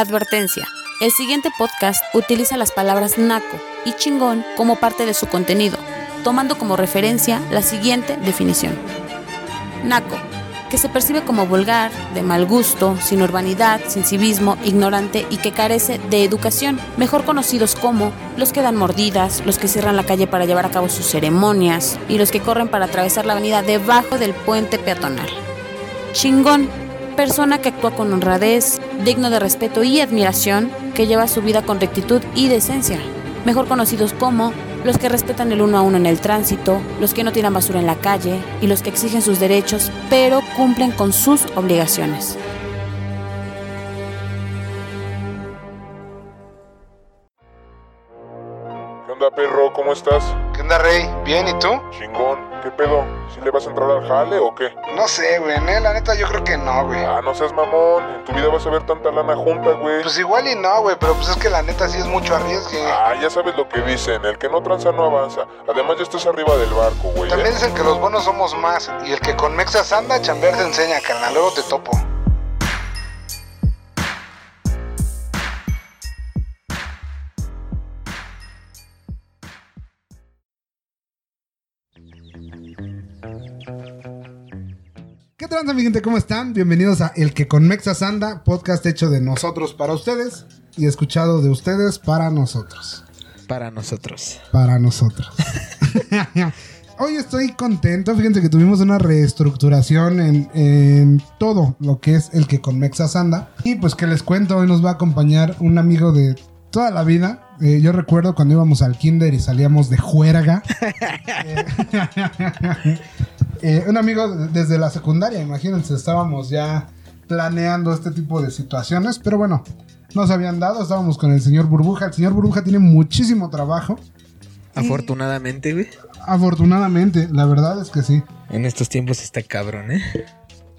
Advertencia. El siguiente podcast utiliza las palabras naco y chingón como parte de su contenido, tomando como referencia la siguiente definición. Naco, que se percibe como vulgar, de mal gusto, sin urbanidad, sin civismo, ignorante y que carece de educación, mejor conocidos como los que dan mordidas, los que cierran la calle para llevar a cabo sus ceremonias y los que corren para atravesar la avenida debajo del puente peatonal. Chingón, persona que actúa con honradez, digno de respeto y admiración, que lleva su vida con rectitud y decencia, mejor conocidos como los que respetan el uno a uno en el tránsito, los que no tiran basura en la calle y los que exigen sus derechos pero cumplen con sus obligaciones. ¿Qué onda, perro? ¿Cómo estás? ¿Qué onda, Rey? ¿Bien? ¿Y tú? Chingón. ¿Qué pedo? ¿Si le vas a entrar al jale o qué? No sé, güey. Ne, La neta, yo creo que no, güey. Ah, no seas mamón. En tu vida vas a ver tanta lana junta, güey. Pues igual y no, güey. Pero pues es que la neta sí es mucho arriesgue. Ah, ya sabes lo que dicen. El que no tranza no avanza. Además, ya estás arriba del barco, güey. También ¿eh? dicen que los buenos somos más. Y el que con Mexas anda, chambear te enseña, carnal. Luego te topo. Tranza, mi gente? ¿Cómo están? Bienvenidos a El que con Mexas anda, podcast hecho de nosotros para ustedes y escuchado de ustedes para nosotros. Para nosotros. Para nosotros. Hoy estoy contento, fíjense que tuvimos una reestructuración en, en todo lo que es El que con Mexas anda. Y pues que les cuento, hoy nos va a acompañar un amigo de toda la vida. Eh, yo recuerdo cuando íbamos al kinder y salíamos de juerga. Eh, eh, un amigo desde la secundaria, imagínense, estábamos ya planeando este tipo de situaciones, pero bueno, no se habían dado, estábamos con el señor Burbuja. El señor Burbuja tiene muchísimo trabajo. Afortunadamente, güey. Afortunadamente, la verdad es que sí. En estos tiempos está cabrón, ¿eh?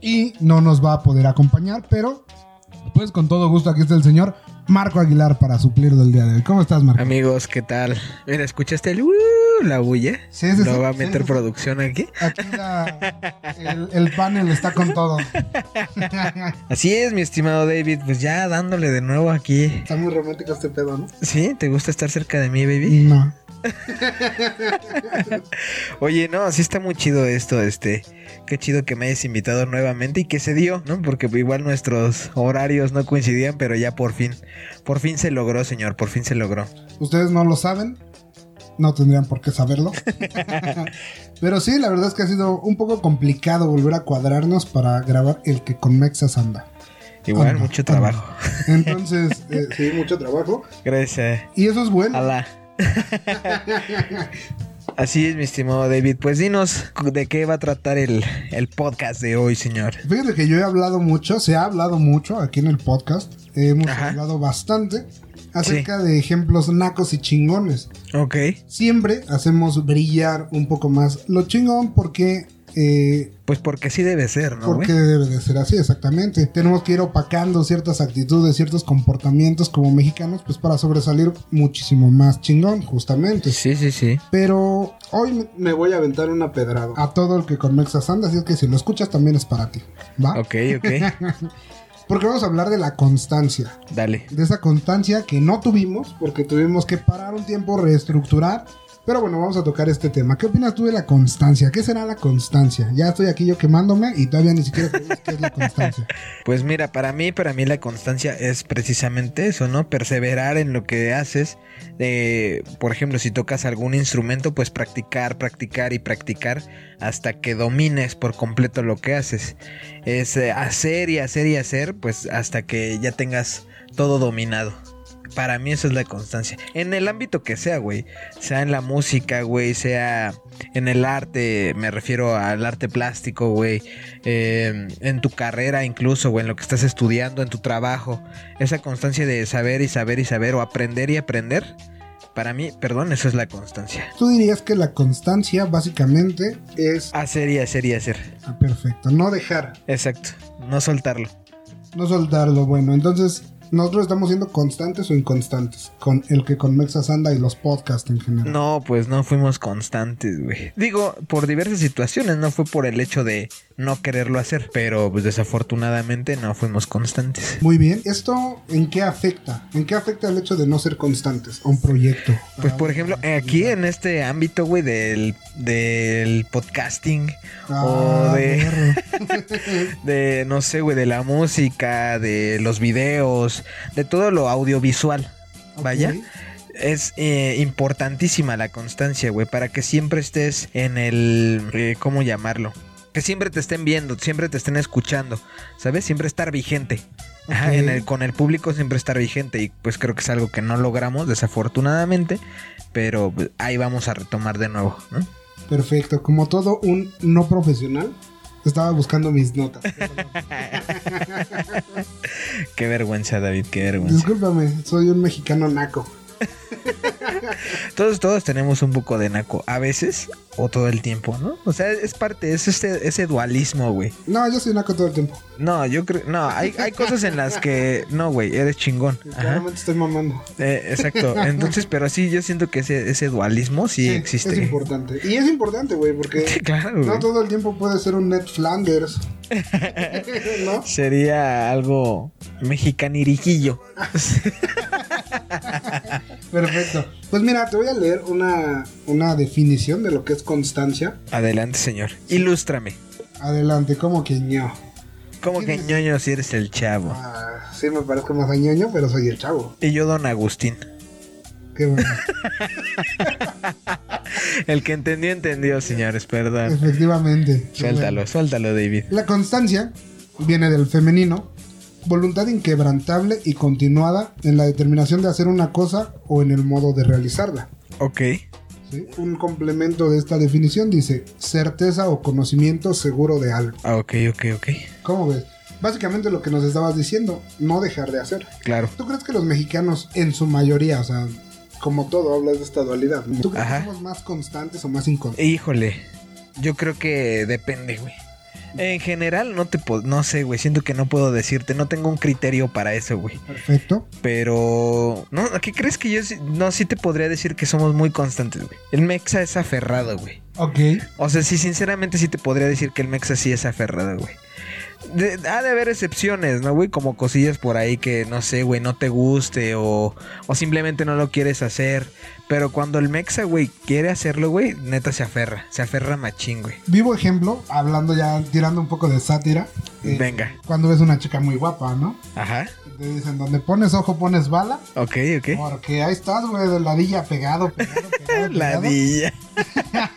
Y no nos va a poder acompañar, pero pues con todo gusto aquí está el señor Marco Aguilar para suplir del día de hoy. ¿Cómo estás, Marco? Amigos, ¿qué tal? Mira, ¿escuchaste el uh, la bulla? Sí, sí, ¿No sí, va a sí, meter sí. producción aquí? Aquí la- el, el panel está con todo. Así es, mi estimado David. Pues ya dándole de nuevo aquí. Está muy romántico este pedo, ¿no? ¿Sí? ¿Te gusta estar cerca de mí, baby? No. Oye, no, sí está muy chido esto, este. Qué chido que me hayas invitado nuevamente y que se dio, ¿no? Porque igual nuestros horarios no coincidían, pero ya por fin, por fin se logró, señor, por fin se logró. Ustedes no lo saben. No tendrían por qué saberlo. Pero sí, la verdad es que ha sido un poco complicado volver a cuadrarnos para grabar el que con Mexas anda. Igual, Anda, mucho anda. trabajo. Entonces, eh, sí, mucho trabajo. Gracias. Y eso es bueno. Alá. Así es, mi estimado David. Pues dinos de qué va a tratar el, el podcast de hoy, señor. Fíjate que yo he hablado mucho, se ha hablado mucho aquí en el podcast. Hemos Ajá. hablado bastante acerca de ejemplos nacos y chingones. Ok. Siempre hacemos brillar un poco más lo chingón porque... eh, Pues porque sí debe ser, ¿no? porque güey? debe de ser así, exactamente. Tenemos que ir opacando ciertas actitudes, ciertos comportamientos como mexicanos, pues para sobresalir muchísimo más chingón, justamente. Sí, sí, sí. Pero hoy me- me voy a aventar una pedrada a todo el que con Mexas anda, así es que si lo escuchas también es para ti, ¿va? Ok, ok. Porque vamos a hablar de la constancia. Dale. De esa constancia que no tuvimos, porque tuvimos que parar un tiempo, reestructurar. Pero bueno, vamos a tocar este tema. ¿Qué opinas tú de la constancia? ¿Qué será la constancia? Ya estoy aquí yo quemándome y todavía ni siquiera sabemos qué es la constancia. Pues mira, para mí, para mí la constancia es precisamente eso, ¿no? Perseverar en lo que haces. Eh, por ejemplo, si tocas algún instrumento, pues practicar, practicar y practicar hasta que domines por completo lo que haces. Es eh, hacer y hacer y hacer, pues hasta que ya tengas todo dominado. Para mí eso es la constancia. En el ámbito que sea, güey. Sea en la música, güey. Sea en el arte. Me refiero al arte plástico, güey. eh, en tu carrera incluso, güey. En lo que estás estudiando, en tu trabajo. Esa constancia de saber y saber y saber. O aprender y aprender. Para mí, perdón, eso es la constancia. Tú dirías que la constancia básicamente es Hacer y hacer y hacer. ah, perfecto, no dejar, Exacto. No soltarlo. no soltarlo. Bueno, entonces Nosotros estamos siendo constantes o inconstantes con el que con Mexas anda y los podcasts en general. No, pues no fuimos constantes, güey. Digo, por diversas situaciones, no fue por el hecho de no quererlo hacer, pero pues desafortunadamente no fuimos constantes. Muy bien. ¿Esto en qué afecta? ¿En qué afecta el hecho de no ser constantes a un proyecto? Pues por ejemplo, aquí en este ámbito, güey, del, del podcasting Ah, o de, de, no sé, güey, de la música, de los videos, de todo lo audiovisual, vaya. Es eh, importantísima la constancia, güey, para que siempre estés en el... eh, ¿Cómo llamarlo? Que siempre te estén viendo, siempre te estén escuchando, ¿sabes? Siempre estar vigente. Ajá, Ok. en el, con el público siempre estar vigente y pues creo que es algo que no logramos desafortunadamente, pero ahí vamos a retomar de nuevo, ¿no? Perfecto. Como todo un no profesional, estaba buscando mis notas. Qué vergüenza, David, qué vergüenza. Discúlpame, soy un mexicano naco. Todos, todos tenemos un poco de naco, a veces o todo el tiempo, ¿no? O sea, es parte, es este, ese dualismo, güey. No, yo soy naco todo el tiempo. No, yo creo, no, hay, hay cosas en las que, no, güey, eres chingón. Claramente estoy mamando. Eh, exacto. Entonces, pero sí, yo siento que ese, ese dualismo sí, Es existe. importante. Y es importante, güey, porque Sí, claro, no todo el tiempo puede ser un Ned Flanders. ¿No? Sería algo mexicaniriquillo. Perfecto. Pues mira, te voy a leer una, una definición de lo que es constancia. Adelante, señor. Ilústrame. Adelante, como que ño. Como que ñoño si eres el chavo. Ah, sí, me parezco más a ñoño, pero soy el chavo. Y yo, don Agustín. Qué bueno. El que entendió, entendió, señores, perdón. Efectivamente. Suéltalo, bueno. suéltalo, David. La constancia viene del femenino, voluntad inquebrantable y continuada en la determinación de hacer una cosa o en el modo de realizarla. Ok. ¿sí? Un complemento de esta definición dice certeza o conocimiento seguro de algo. Ah, ok, ok, ok. ¿Cómo ves? Básicamente lo que nos estabas diciendo, no dejar de hacer. Claro. ¿Tú crees que los mexicanos en su mayoría, o sea, como todo hablas de esta dualidad, ¿tú crees Ajá. que somos más constantes o más inconstantes? Híjole, yo creo que depende, güey. En general, no te puedo, no sé, güey, siento que no puedo decirte, no tengo un criterio para eso, güey. Perfecto. Pero, no, ¿qué crees que yo no sí te podría decir que somos muy constantes, güey? El Mexa es aferrado, güey. Ok. O sea, sí, sinceramente sí te podría decir que el Mexa sí es aferrado, güey. De- ha de haber excepciones, ¿no, güey? Como cosillas por ahí que, no sé, güey, no te guste o, o simplemente no lo quieres hacer. Pero cuando el Mexa, güey, quiere hacerlo, güey, neta se aferra. Se aferra machín, güey. Vivo ejemplo, hablando ya, tirando un poco de sátira. eh, Venga. Cuando ves una chica muy guapa, ¿no? Ajá. Te dicen, donde pones ojo pones bala. Ok, ok. Porque ahí estás, güey, de ladilla pegado, pegado, pegado. Ladilla.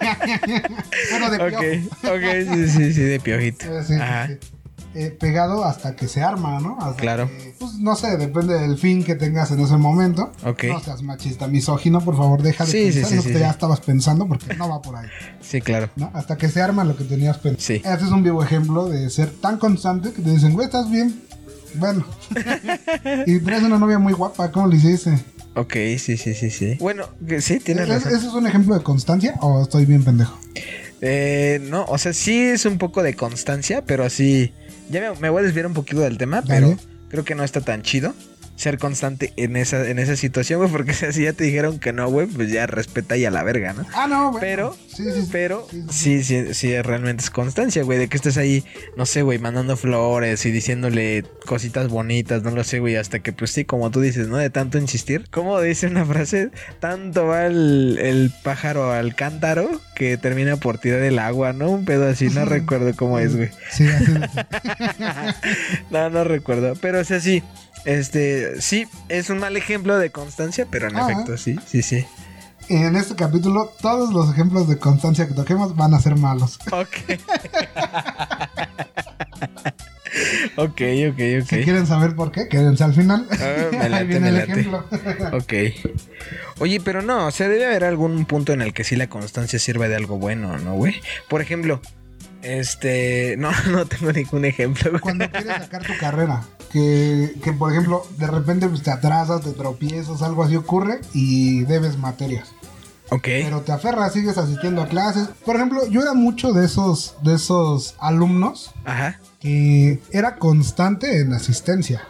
Bueno, de Ok, piojo. ok, sí, sí, sí, de piojito. Sí, sí, Ajá. sí. Eh, pegado hasta que se arma, ¿no? Hasta Claro. que, pues no sé, depende del fin que tengas en ese momento. Ok. No seas machista, misógino, por favor, deja de Sí, sí, pensar sí, en lo sí, que ya sí. estabas pensando porque no va por ahí, Sí, claro. ¿no? Hasta que se arma lo que tenías pensado. Sí. Este es un vivo ejemplo de ser tan constante que te dicen, güey, ¿estás bien? Bueno. y traes una novia muy guapa, ¿cómo le hiciste? Ok, sí, sí, sí, sí. Bueno, sí, tienes ¿Es- razón. ¿Ese es un ejemplo de constancia o estoy bien pendejo? Eh, no, o sea, sí es un poco de constancia, pero así. Ya me, me voy a desviar un poquito del tema, pero creo que no está tan chido ser constante en esa, en esa situación, güey, porque si ya te dijeron que no, güey, pues ya respeta y a la verga, ¿no? Ah, no, güey. Pero, Sí, sí, pero Sí, sí, sí, realmente es constancia, güey, de que estés ahí, no sé, güey, mandando flores y diciéndole cositas bonitas, no lo sé, güey, hasta que, pues sí, como tú dices, ¿no? De tanto insistir. ¿Cómo dice una frase? Tanto va el, el pájaro al cántaro que termina por tirar el agua, ¿no? Un pedo así, no recuerdo cómo es, güey. Sí. No, no recuerdo. Pero o sea, sí. Este, sí, es un mal ejemplo de constancia, pero en efecto, sí, sí, sí. En este capítulo, todos los ejemplos de constancia que toquemos van a ser malos. Ok. ok, ok, ok. Si quieren saber por qué, quédense al final. Ah, me late, Ahí viene me el late. ejemplo. Ok. Oye, pero no, o sea, debe haber algún punto en el que sí la constancia sirva de algo bueno, ¿no, güey? Por ejemplo, este. No, no tengo ningún ejemplo, güey. Cuando quieres sacar tu carrera, que, que por ejemplo, de repente pues, te atrasas, te tropiezas, algo así ocurre y debes materias. Ok. Pero te aferras, sigues asistiendo a clases. Por ejemplo, yo era mucho de esos, de esos alumnos Ajá. que era constante en asistencia.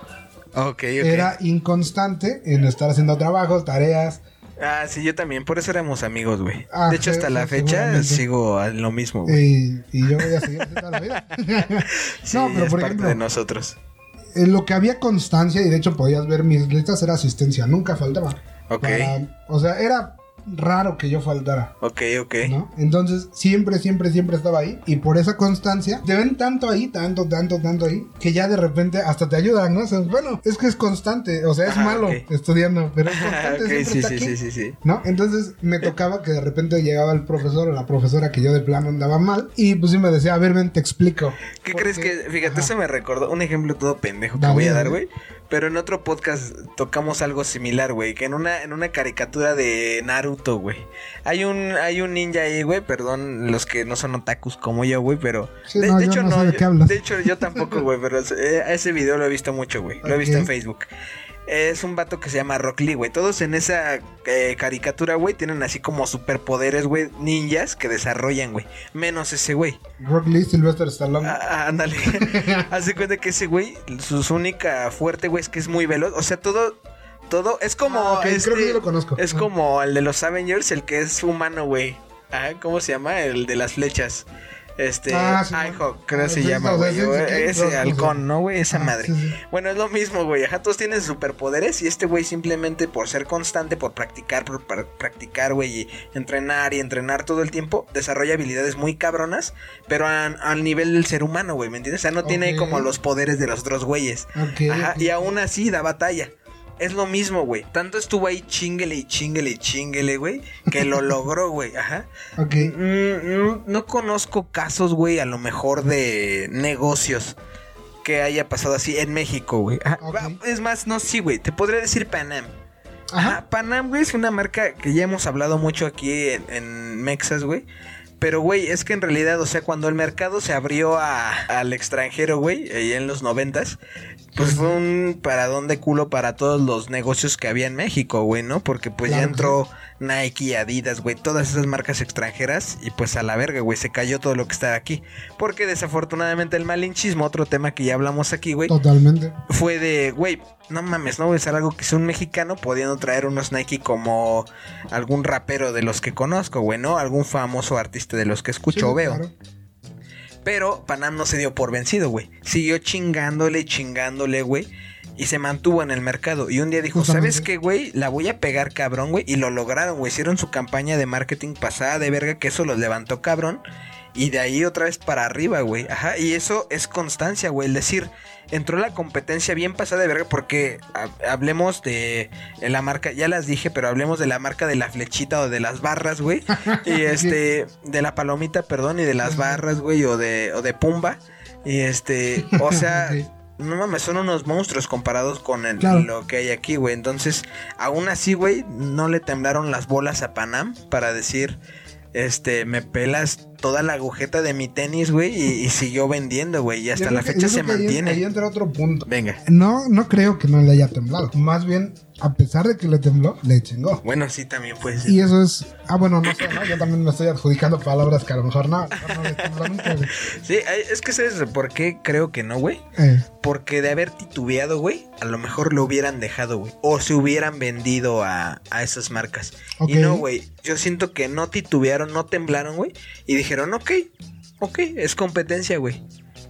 Ok, ok. era inconstante en estar haciendo trabajos, tareas. Ah, sí, yo también. Por eso éramos amigos, güey. Ah, de hecho, hasta sí, la fecha sigo a lo mismo, güey. eh, y yo voy a seguir toda la vida. Sí, no, pero es por parte ejemplo, de nosotros. En lo que había constancia, y de hecho podías ver mis listas, era asistencia, nunca faltaba. Ok. Para- o sea, era raro que yo faltara. Ok, ok. ¿no? Entonces, siempre, siempre, siempre estaba ahí. Y por esa constancia, te ven tanto ahí, tanto, tanto, tanto ahí, que ya de repente hasta te ayudan, ¿no? O sea, bueno, es que es constante, o sea, es Ajá, malo estudiando, pero es constante, ok, siempre sí, está sí, aquí. sí, sí, sí. ¿No? Entonces me tocaba que de repente llegaba el profesor o la profesora que yo de plano andaba mal y pues sí me decía, a ver, ven, te explico. ¿Qué Porque- crees que.? Fíjate, Ajá. eso me recordó un ejemplo todo pendejo que Dale, voy a dar, güey. Pero en otro podcast tocamos algo similar, güey. Que en una, en una caricatura de Naruto, güey. Hay un, hay un ninja ahí, güey. Perdón, los que no son otakus como yo, güey. Pero. Sí, no, yo no de yo- de hecho, yo tampoco, güey. Pero eh, ese video lo he visto mucho, güey. Lo he visto en Facebook. Es un vato que se llama Rock Lee, güey. Todos en esa eh, caricatura, güey, tienen así como superpoderes, güey, ninjas que desarrollan, güey. Menos ese, güey. Rock Lee, Sylvester Stallone. Ah, ah, ándale. Hace cuenta que ese güey, su, única fuerte, güey, es que es muy veloz. O sea, todo, todo, es como. Ah, ok, este, creo que sí lo conozco. Es Ah. como el de los Avengers, el que es humano, güey. Ajá, ¿cómo se llama? El de las flechas. Este, Ah, sí, creo que se llama, güey. ese halcón. ¿no, güey? Esa Ah, madre. sí, sí. Bueno, es lo mismo, güey. Ajá, todos tienen superpoderes y este güey simplemente por ser constante, por practicar, por pra- practicar, güey, y entrenar y entrenar todo el tiempo, desarrolla habilidades muy cabronas, pero al nivel del ser humano, güey, ¿me entiendes? O sea, no tiene como los poderes de los otros güeyes. Ajá, y aún así da batalla. Es lo mismo, güey. Tanto estuvo ahí chinguele y chinguele y chinguele, güey, que lo logró, güey. Ajá. Ok. Mm, no, no conozco casos, güey, a lo mejor de negocios que haya pasado así en México, güey. Ah, Es más, no, sí, güey. Te podría decir Panam. Ajá. Ajá. Panam, güey, es una marca que ya hemos hablado mucho aquí en, en Mexas, güey. Pero, güey, es que en realidad, o sea, cuando el mercado se abrió a- al extranjero, güey, en los noventas, pues fue un paradón de culo para todos los negocios que había en México, güey, ¿no? Porque pues ya Claro entró Nike, Adidas, güey, todas esas marcas extranjeras y pues a la verga, güey, se cayó todo lo que estaba aquí. Porque desafortunadamente el malinchismo, otro tema que ya hablamos aquí, güey, Totalmente. fue de, güey, no mames, no voy a usar algo que sea un mexicano pudiendo traer unos Nike como algún rapero de los que conozco, güey, ¿no? Algún famoso artista de los que escucho Sí, o veo. claro. Pero Panam no se dio por vencido, güey. Siguió chingándole, chingándole, güey. Y se mantuvo en el mercado. Y un día dijo, Justamente. ¿sabes qué, güey? La voy a pegar cabrón, güey. Y lo lograron, güey. Hicieron su campaña de marketing pasada de verga, que eso los levantó cabrón. Y de ahí otra vez para arriba, güey. Ajá. Y eso es constancia, güey. El decir, entró la competencia bien pasada de verga. Porque ha- hablemos de la marca, ya las dije, pero hablemos de la marca de la flechita o de las barras, güey. y este, de la palomita, perdón, y de las barras, güey, o de, o de Pumba. Y este, o sea, no mames, son unos monstruos comparados con el- Claro. lo que hay aquí, güey. Entonces, aún así, güey, no le temblaron las bolas a Panam para decir, este, me pelas toda la agujeta de mi tenis, güey, y, y siguió vendiendo, güey, y hasta Yo la que- fecha se ahí- mantiene. Ahí entra otro punto. Venga. No, no creo que no le haya temblado. Más bien, a pesar de que le tembló, le chingó. Bueno, sí, también puede ser. Y eso es. Ah, bueno, no sé, ¿no? Yo también me estoy adjudicando palabras que a lo mejor no. no le tembló nunca, güey. Sí, es que sabes por qué creo que no, güey. Eh, Porque de haber titubeado, güey, a lo mejor lo hubieran dejado, güey. O se hubieran vendido a, a esas marcas. Y no, güey. Yo siento que no titubearon, no temblaron, güey. Y dijeron, ok, ok, es competencia, güey.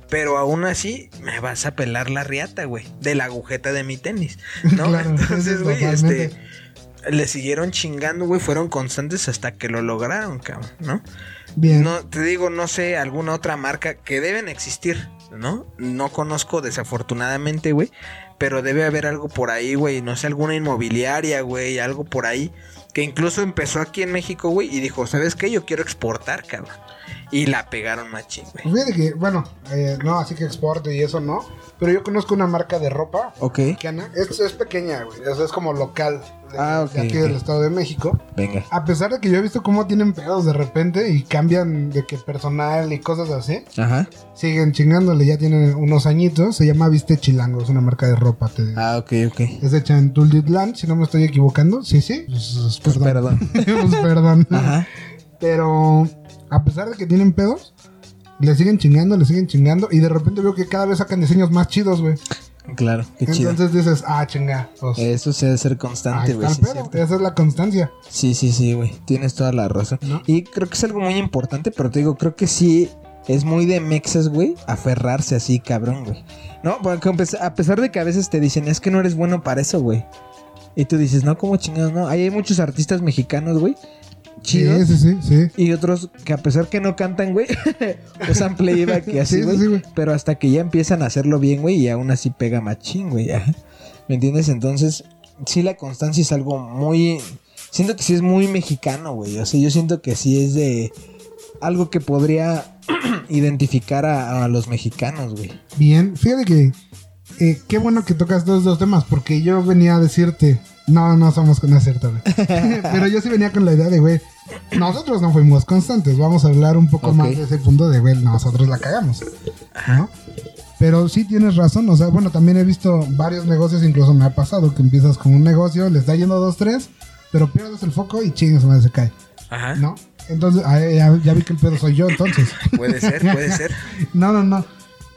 Pero aún así, me vas a pelar la riata, güey. De la agujeta de mi tenis. ¿No? Claro, Entonces, güey, este. Le siguieron chingando, güey. Fueron constantes hasta que lo lograron, cabrón, ¿no? bien. No, te digo, no sé, alguna otra marca que deben existir, ¿no? No conozco desafortunadamente, güey. Pero debe haber algo por ahí, güey. No sé, alguna inmobiliaria, güey. Algo por ahí. Que incluso empezó aquí en México, güey. Y dijo, ¿sabes qué? Yo quiero exportar, cabrón. Y la pegaron machín, güey. Fíjate que, bueno, eh, no, así que exporte y eso no. Pero yo conozco una marca de ropa Ok. mexicana. Es, es pequeña, güey. O sea, es como local. De, Ah, ok, de aquí del Estado de México. Venga. A pesar de que yo he visto cómo tienen pedos de repente y cambian de que personal y cosas así. Ajá. Siguen chingándole, ya tienen unos añitos. Se llama Viste Chilango, es una marca de ropa. Te digo. Ah, ok, ok. Es hecha en Tultitlan, si no me estoy equivocando. Sí, sí. Pues, pues, perdón. Pues, perdón. Ajá. Pero a pesar de que tienen pedos, le siguen chingando, le siguen chingando. Y de repente veo que cada vez sacan diseños más chidos, güey. Claro, qué chido. Entonces dices, ah, chinga. Pues, Eso se debe ser constante, güey. sí. Esa es la constancia. Sí, sí, sí, güey. Tienes toda la razón. ¿No? Y creo que es algo muy importante, pero te digo, creo que sí es muy de mexas, güey, aferrarse así, cabrón, güey. No, porque a pes- a pesar de que a veces te dicen, es que no eres bueno para eso, güey. Y tú dices, no, ¿cómo chingados? No, Ahí hay muchos artistas mexicanos, güey. Chidos. Sí, sí, sí. sí. Y otros que a pesar que no cantan, güey, usan playback y así, Sí, sí, güey. sí, pero hasta que ya empiezan a hacerlo bien, güey, y aún así pega machín, güey. ¿Me entiendes? Entonces, sí, la constancia es algo muy. Siento que sí es muy mexicano, güey. O sea, yo siento que sí es de. Algo que podría identificar a, a los mexicanos, güey. Bien, fíjate que eh, qué bueno que tocas estos dos temas, porque yo venía a decirte, no, no somos con cierto, güey. Pero yo sí venía con la idea de, güey, nosotros no fuimos constantes, vamos a hablar un poco más de ese punto de, güey, nosotros la cagamos, ¿no? Pero sí tienes razón, o sea, bueno, también he visto varios negocios, incluso me ha pasado que empiezas con un negocio, le está yendo dos, tres, pero pierdes el foco y chingas, madre, se cae, Ajá. ¿no? Entonces, ah, ya, ya vi que el pedo soy yo, entonces. Puede ser, puede ser. No, no, no.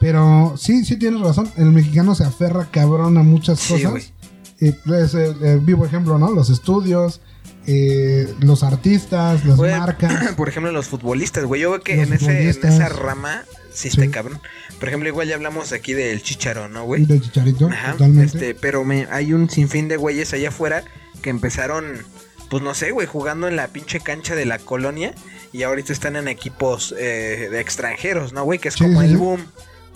Pero sí, sí tienes razón. El mexicano se aferra cabrón a muchas Sí, cosas. Eh, es el, el vivo ejemplo, ¿no? Los estudios, eh, los artistas, las Güey, marcas. Por ejemplo, los futbolistas, güey. Yo veo que en, ese, en esa rama sí está Sí. cabrón. Por ejemplo, igual ya hablamos aquí del chicharo, ¿no, güey? de Chicharito, Ajá, totalmente. este, pero me, hay un sinfín de güeyes allá afuera que empezaron, pues no sé, güey, jugando en la pinche cancha de la colonia y ahorita están en equipos eh, de extranjeros, ¿no, güey? Que es Sí, como sí, el boom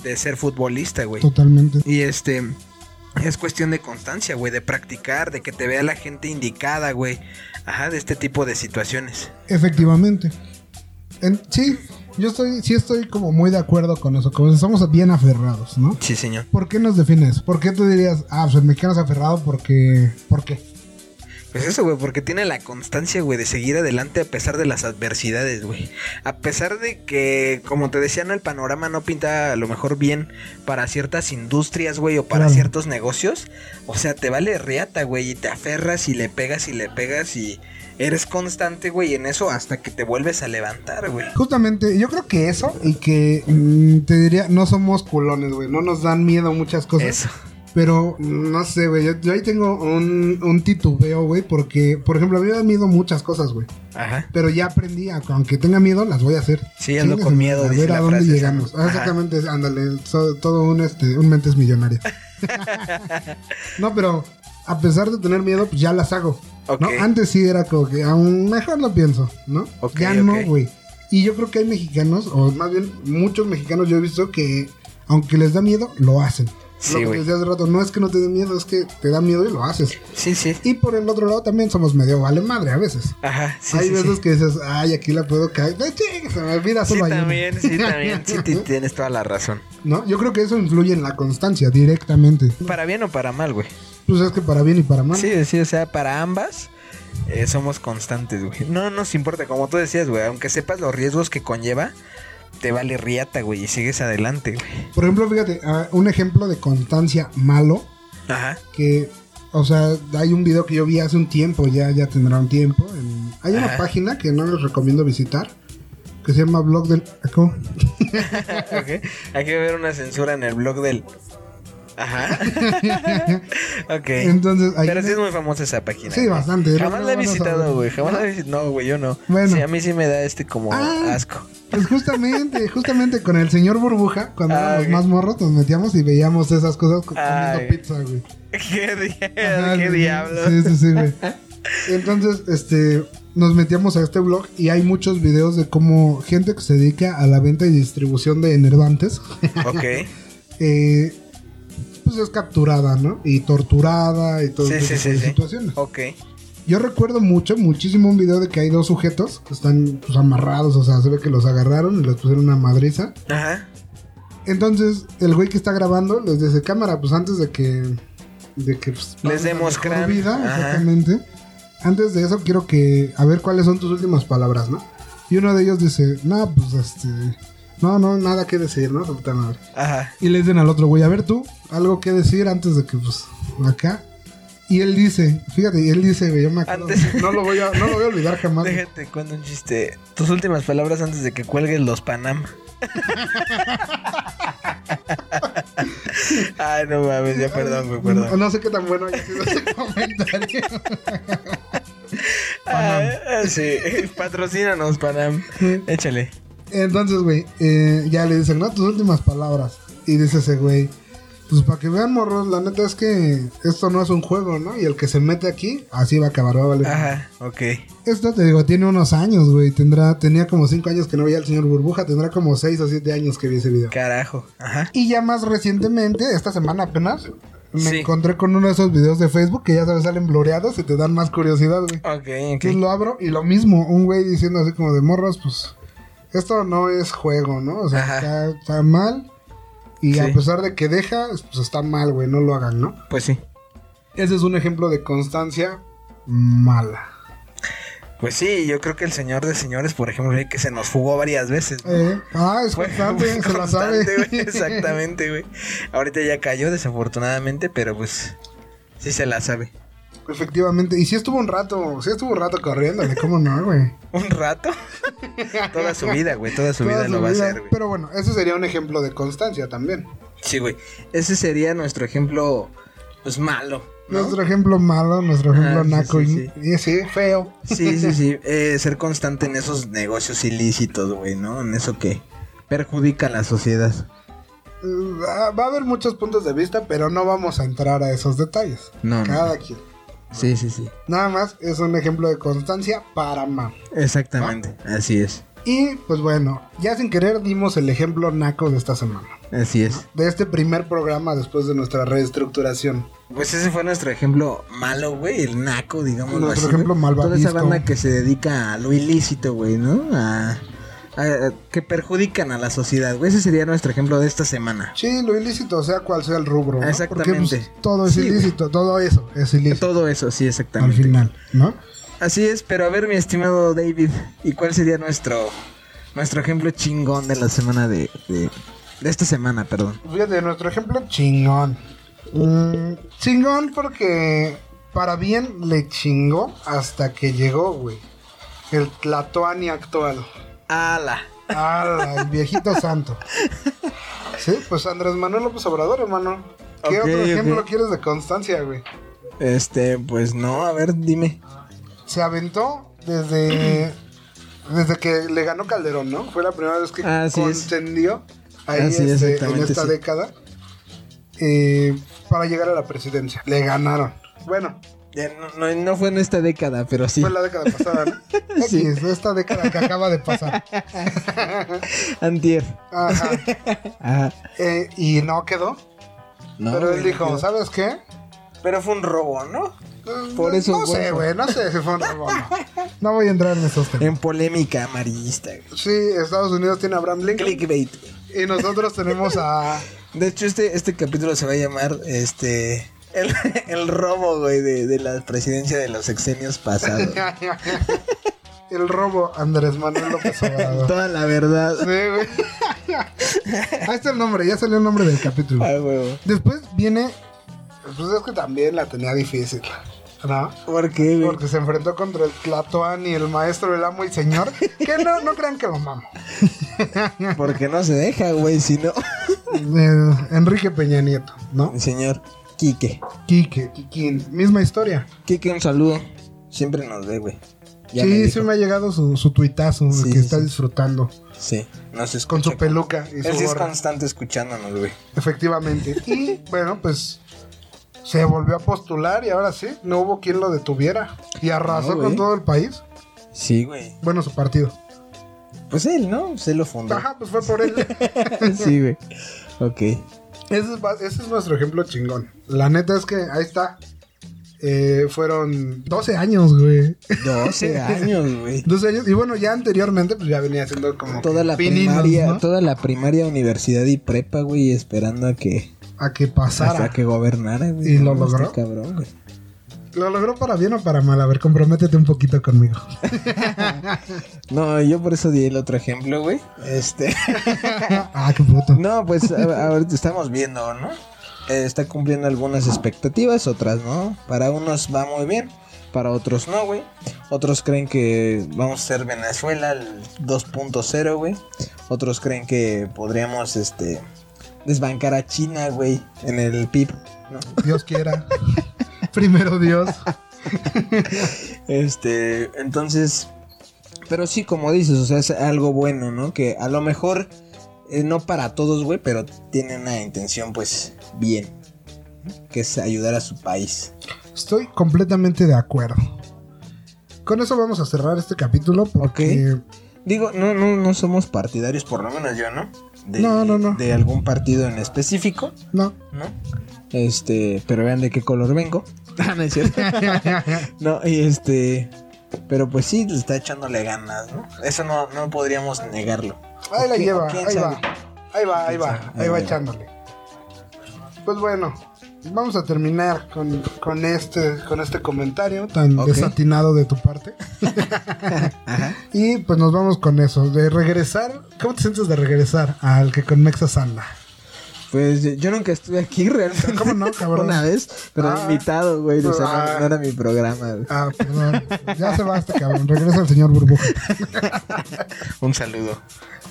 de ser futbolista, güey. Totalmente. Y este, es cuestión de constancia, güey, de practicar, de que te vea la gente indicada, güey. Ajá, de este tipo de situaciones. Efectivamente. En- sí, yo estoy, sí estoy como muy de acuerdo con eso. Como estamos bien aferrados, ¿no? Sí, señor. ¿Por qué nos defines? ¿Por qué tú dirías, ah, pues el mexicano es aferrado porque... ¿Por qué? Pues eso, güey, porque tiene la constancia, güey, de seguir adelante a pesar de las adversidades, güey. A pesar de que, como te decía, no el panorama no pinta a lo mejor bien para ciertas industrias, güey, o para Claro. ciertos negocios. O sea, te vale riata, güey, y te aferras y le pegas y le pegas y eres constante, güey, en eso hasta que te vuelves a levantar, güey. Justamente, yo creo que eso y que mm, te diría, no somos culones, güey. No nos dan miedo muchas cosas. Eso. Pero no sé, güey. Yo, yo ahí tengo un, un titubeo, güey. Porque, por ejemplo, a mí me da miedo muchas cosas, güey. Ajá. Pero ya aprendí, a- aunque tenga miedo, las voy a hacer. Sí, Chingue con miedo, A ver a dónde frase llegamos. Ah, exactamente, ándale. so- todo un, este, un mentes millonario. no, pero a pesar de tener miedo, pues ya las hago. ¿no? Antes sí era como que aún mejor lo pienso, ¿no? Ya no, güey. Y yo creo que hay mexicanos, o más bien muchos mexicanos yo he visto que, aunque les da miedo, lo hacen. Sí, lo que decía hace rato, no es que no te dé miedo, es que te da miedo y lo haces. Sí, sí. Y por el otro lado también somos medio vale madre a veces. Ajá. Sí, hay sí, veces sí. que dices, ay, aquí la puedo caer. Se me olvida Sí, solo ayer. también, sí, también. Sí, ti- tienes toda la razón. ¿No? Yo creo que eso influye en la constancia directamente. Para bien o para mal, güey. Pues es que para bien y para mal. Sí, sí, o sea, para ambas eh, somos constantes, güey. No nos importa, como tú decías, güey, aunque sepas los riesgos que conlleva, te vale riata, güey, y sigues adelante, güey. Por ejemplo, fíjate, ah, un ejemplo de constancia malo, Ajá. que, o sea, hay un video que yo vi hace un tiempo, ya, ya tendrá un tiempo. en- hay una página que no les recomiendo visitar, que se llama Blog del... ¿Cómo? Ok. Hay que ver una censura en el blog del. Ajá. ok. Entonces, ahí Pero sí es muy famosa esa página. Sí, güey. bastante. Jamás la he visitado, güey. Jamás la he visitado. No, güey, yo no. Bueno. Sí, a mí sí me da este como Ah. asco. Pues justamente, justamente con el señor Burbuja, cuando Ah, éramos más morros, nos metíamos y veíamos esas cosas co- comiendo Ay. pizza, güey. ¿Qué, di- Ajá, ¿Qué sí, diablo? Sí, sí, sí, güey. Entonces, este, nos metíamos a este blog y hay muchos videos de cómo gente que se dedica a la venta y distribución de enervantes, Ok. eh, pues es capturada, ¿no? Y torturada y todo Sí, sí, sí, situaciones. Ok. Yo recuerdo mucho, muchísimo un video de que hay dos sujetos que están pues, amarrados, o sea, se ve que los agarraron y les pusieron una madriza. Ajá. Entonces, el güey que está grabando les dice, cámara, pues antes de que... De que pues, Les demos mejor crán". vida, Ajá. exactamente. Antes de eso quiero que... A ver cuáles son tus últimas palabras, ¿no? Y uno de ellos dice, no, pues este... No, no, nada que decir, ¿no? Ajá. Y le dicen al otro güey, a ver tú, algo que decir antes de que, pues, acá. Y él dice, fíjate, y él dice, güey, yo me acuerdo, Antes- no lo voy a, no lo voy a olvidar jamás. Déjate cuento un chiste. Tus últimas palabras antes de que cuelgues los Panam. Ay, no mames, ya perdón, güey, No, perdón. no sé qué tan bueno haya sido ese comentario. Ah, sí, patrocínanos, Panam. Échale. Entonces, güey, eh, ya le dicen, ¿no? Tus últimas palabras. Y dice ese güey, pues para que vean, morros, la neta es que esto no es un juego, ¿no? Y el que se mete aquí, así va a acabar, va a valer. Ajá, ok. Esto te digo, tiene unos años, güey. Tendrá, tenía como 5 años que no veía al señor Burbuja, tendrá como 6 o 7 años que vi ese video. Carajo. Ajá. Y ya más recientemente, esta semana apenas, me Sí. encontré con uno de esos videos de Facebook que ya sabes salen blureados y te dan más curiosidad, güey. Ok, ok. Entonces lo abro y lo mismo, un güey diciendo así como de morros, pues esto no es juego, ¿no? O sea, está, está mal. Y Sí. a pesar de que deja, pues está mal, güey, no lo hagan, ¿no? Pues sí. Ese es un ejemplo de constancia mala. Pues sí, yo creo que el señor de señores, por ejemplo, que se nos fugó varias veces. ¿no? Eh, ah, es constante, fue se la sabe. constante, güey, Exactamente, güey. Ahorita ya cayó, desafortunadamente, pero pues sí se la sabe. Efectivamente. Y sí estuvo un rato, sí estuvo un rato corriéndole, ¿cómo no, güey? ¿Un rato? toda su vida, güey, toda su Toda vida su lo va a hacer, güey. Pero bueno, ese sería un ejemplo de constancia también. Sí, güey. Ese sería nuestro ejemplo, pues malo. ¿no? Nuestro ejemplo malo, nuestro ejemplo Ah, sí, naco sí, y, sí, feo. Sí, sí, sí. Eh, ser constante en esos negocios ilícitos, güey, ¿no? En eso que perjudica a la sociedad. Va va a haber muchos puntos de vista, pero no vamos a entrar a esos detalles. No, no. Cada quien. Sí, sí, sí. Nada más es un ejemplo de constancia para mal. Exactamente. Así es. Y pues bueno, ya sin querer dimos el ejemplo naco de esta semana. Así es. De este primer programa después de nuestra reestructuración. Pues ese fue nuestro ejemplo malo, güey, el naco, digamos. Nuestro ejemplo malvavisco. Toda esa banda que se dedica a lo ilícito, güey, ¿no? A, que perjudican a la sociedad, güey. Ese sería nuestro ejemplo de esta semana. Sí, lo ilícito, sea cual sea el rubro. ¿no? Exactamente. Porque pues, todo es Sí, ilícito, todo eso es ilícito. Todo eso, sí, Al exactamente. final, ¿no? Así es, pero a ver, mi estimado David, ¿y cuál sería nuestro nuestro ejemplo chingón de la semana de, de, de esta semana, perdón? Fíjate, nuestro ejemplo chingón. Mm, chingón porque para bien le chingó hasta que llegó, güey. El Tlatoani actual. ¡Hala! Ah, el viejito santo. Sí, pues Andrés Manuel López Obrador, hermano. ¿Qué otro ejemplo quieres de constancia, güey? Este, pues no, a ver, dime. Se aventó desde desde que le ganó Calderón, ¿no? Fue la primera vez que Así es. contendió ahí Así, este, en esta sí. década eh, para llegar a la presidencia. Le ganaron. Bueno, no, no, no fue en esta década, pero sí. fue la década pasada, ¿no? Sí. X, esta década que acaba de pasar. Antier. Ajá. Ajá. Eh, y no quedó. No, pero él dijo. ¿sabes qué? Pero fue un robo, ¿no? Eh, Por eso No sé, güey. No sé si fue un robo no. No voy a entrar en esos temas. En polémica amarillista. güey. Sí, Estados Unidos tiene a Abraham Lincoln. Clickbait. güey. Y nosotros tenemos a. De hecho, este, este capítulo se va a llamar este el, el robo, güey, de, de la presidencia de los sexenios pasados. El robo Andrés Manuel López Obrador. Toda la verdad. Sí, güey. Ahí está el nombre, ya salió el nombre del capítulo. Ay, huevo. Después viene. Pues es que también la tenía difícil. ¿No? ¿Por qué, güey? Porque se enfrentó contra el Tlatoani, el maestro, el amo y señor. Que no, no crean que lo mamo. Porque no se deja, güey, si no. Enrique Peña Nieto, ¿no? Señor Quique. Quique, Quiquín. Misma historia. Quique, un saludo. Siempre nos ve, güey. Ya sí, sí me ha llegado su, su tuitazo Sí, que sí, está sí. disfrutando. Sí, nos escucha. Con su peluca y Él su sí es constante escuchándonos, güey. Efectivamente. Y bueno, pues se volvió a postular y ahora sí, no hubo quien lo detuviera. Y arrasó No, con todo el país. Sí, güey. Bueno, su partido. Pues él, ¿no? Se lo fundó. Ajá, pues fue por él. sí, güey. Ok. Ese, es, ese es nuestro ejemplo chingón. La neta es que ahí está. Eh, fueron 12 años, güey. 12 años, güey. 12 años. Y bueno, ya anteriormente, pues ya venía haciendo como. Toda la pininos, primaria, ¿no? toda la primaria, universidad y prepa, güey, esperando a que A que pasara. hasta que gobernara, güey. ¿Y lo No, está logró? cabrón, güey. ¿Lo logró para bien o para mal? A ver, comprométete un poquito conmigo. No, yo por eso di el otro ejemplo, güey. Este. ah, qué puto. no, pues a- ahorita estamos viendo, ¿no? Eh, está cumpliendo algunas expectativas, otras no. Para unos va muy bien, para otros no, güey. Otros creen que vamos a ser Venezuela el 2.0, güey. Otros creen que podríamos, este, desbancar a China, güey, en el PIB, ¿no? Dios quiera. Primero Dios. Este, entonces, pero sí, como dices, o sea, es algo bueno, ¿no? Que a lo mejor, eh, no para todos, güey, pero tiene una intención, pues, bien, que es ayudar a su país. Estoy completamente de acuerdo. Con eso vamos a cerrar este capítulo porque Digo, no, no, no somos partidarios, por lo menos yo, ¿no? De, No, no, no. De algún partido en específico, no. ¿no? Este, pero vean de qué color vengo. Ah, no es cierto. no, y este, pero pues sí, le está echándole ganas, ¿no? Eso no, no podríamos negarlo. Ahí la ¿Quién- lleva, ahí sabe? va. Ahí va, ahí ¿Quién va, ahí Ahí va va. echándole. Pues bueno, vamos a terminar con, con este con este comentario tan desatinado de tu parte. Ajá. Y pues nos vamos con eso, de regresar. ¿Cómo te sientes de regresar al que con Mexas anda? Pues yo nunca estuve aquí realmente. ¿Cómo no, cabrón? Una vez, pero Ah. invitado, güey. O sea, no- Ah. no, era mi programa. güey. Ah, perdón. Ya se va este cabrón. Regresa el señor Burbuja. Un saludo.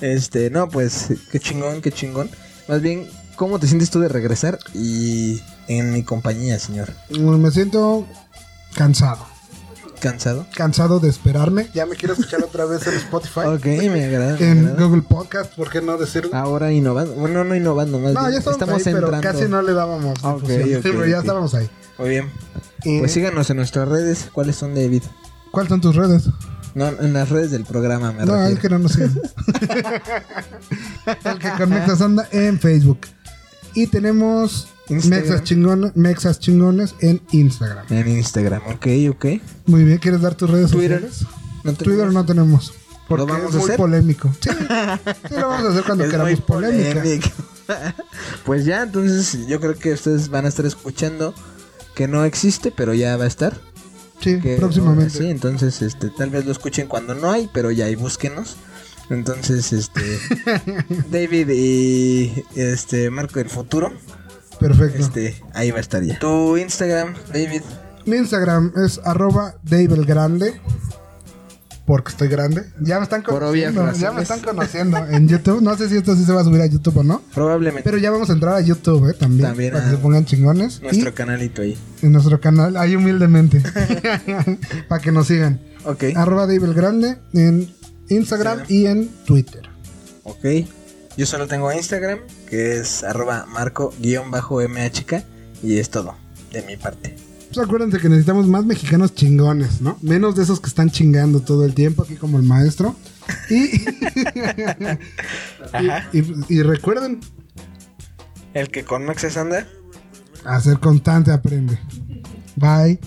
Este, no, pues, qué chingón, qué chingón. Más bien, ¿cómo te sientes tú de regresar y en mi compañía, señor? Me siento cansado. ¿Cansado? Cansado de esperarme. Ya me quiero escuchar otra vez en Spotify. Ok, me agrada. me En agrada. Google Podcast, ¿por qué no decirlo? Ahora innovando. Bueno, no innovando, más No, bien. ya estamos, estamos ahí, pero entrando. casi no le dábamos Ok, difusión. ok, Sí, pero ya estábamos ahí. Muy bien. Y- Pues síganos en nuestras redes. ¿Cuáles son, David? ¿Cuáles son tus redes? No, en las redes del programa, me no, refiero. es que no nos siguen. el que con Mexas anda en Facebook. Y tenemos Instagram. Mexas, chingones, Mexas chingones en Instagram. En Instagram, ok, ok. Muy bien, ¿quieres dar tus redes Twitter. sociales? No te- Twitter no tenemos. Porque vamos es a muy hacer? polémico. Sí, sí, lo vamos a hacer cuando Es queramos muy polémica. polémico. pues ya, entonces yo creo que ustedes van a estar escuchando que no existe, pero ya va a estar. Sí, Que, próximamente. Sí, entonces este, tal vez lo escuchen cuando no hay, pero ya ahí búsquenos. Entonces, este David y este Marco del futuro, Perfecto. este ahí va a estar ya. Tu Instagram, David. Mi Instagram es arroba Grande. Porque estoy grande. Ya me están conociendo. Ya me están conociendo en YouTube. No sé si esto sí se va a subir a YouTube o no. Probablemente Pero ya vamos a entrar a YouTube, ¿eh? También. También, para que se pongan chingones. nuestro canalito ahí. En nuestro canal, ahí humildemente. para que nos sigan. Ok. Arroba Grande en Instagram Instagram. y en Twitter. Ok. Yo solo tengo Instagram, que es arroba marco-mhk. Y es todo, de mi parte. Pues acuérdense que necesitamos más mexicanos chingones, ¿no? Menos de esos que están chingando todo el tiempo, aquí como el maestro. Y, Ajá. y, y- y recuerden, El que con Maxes anda. a ser constante aprende. Bye.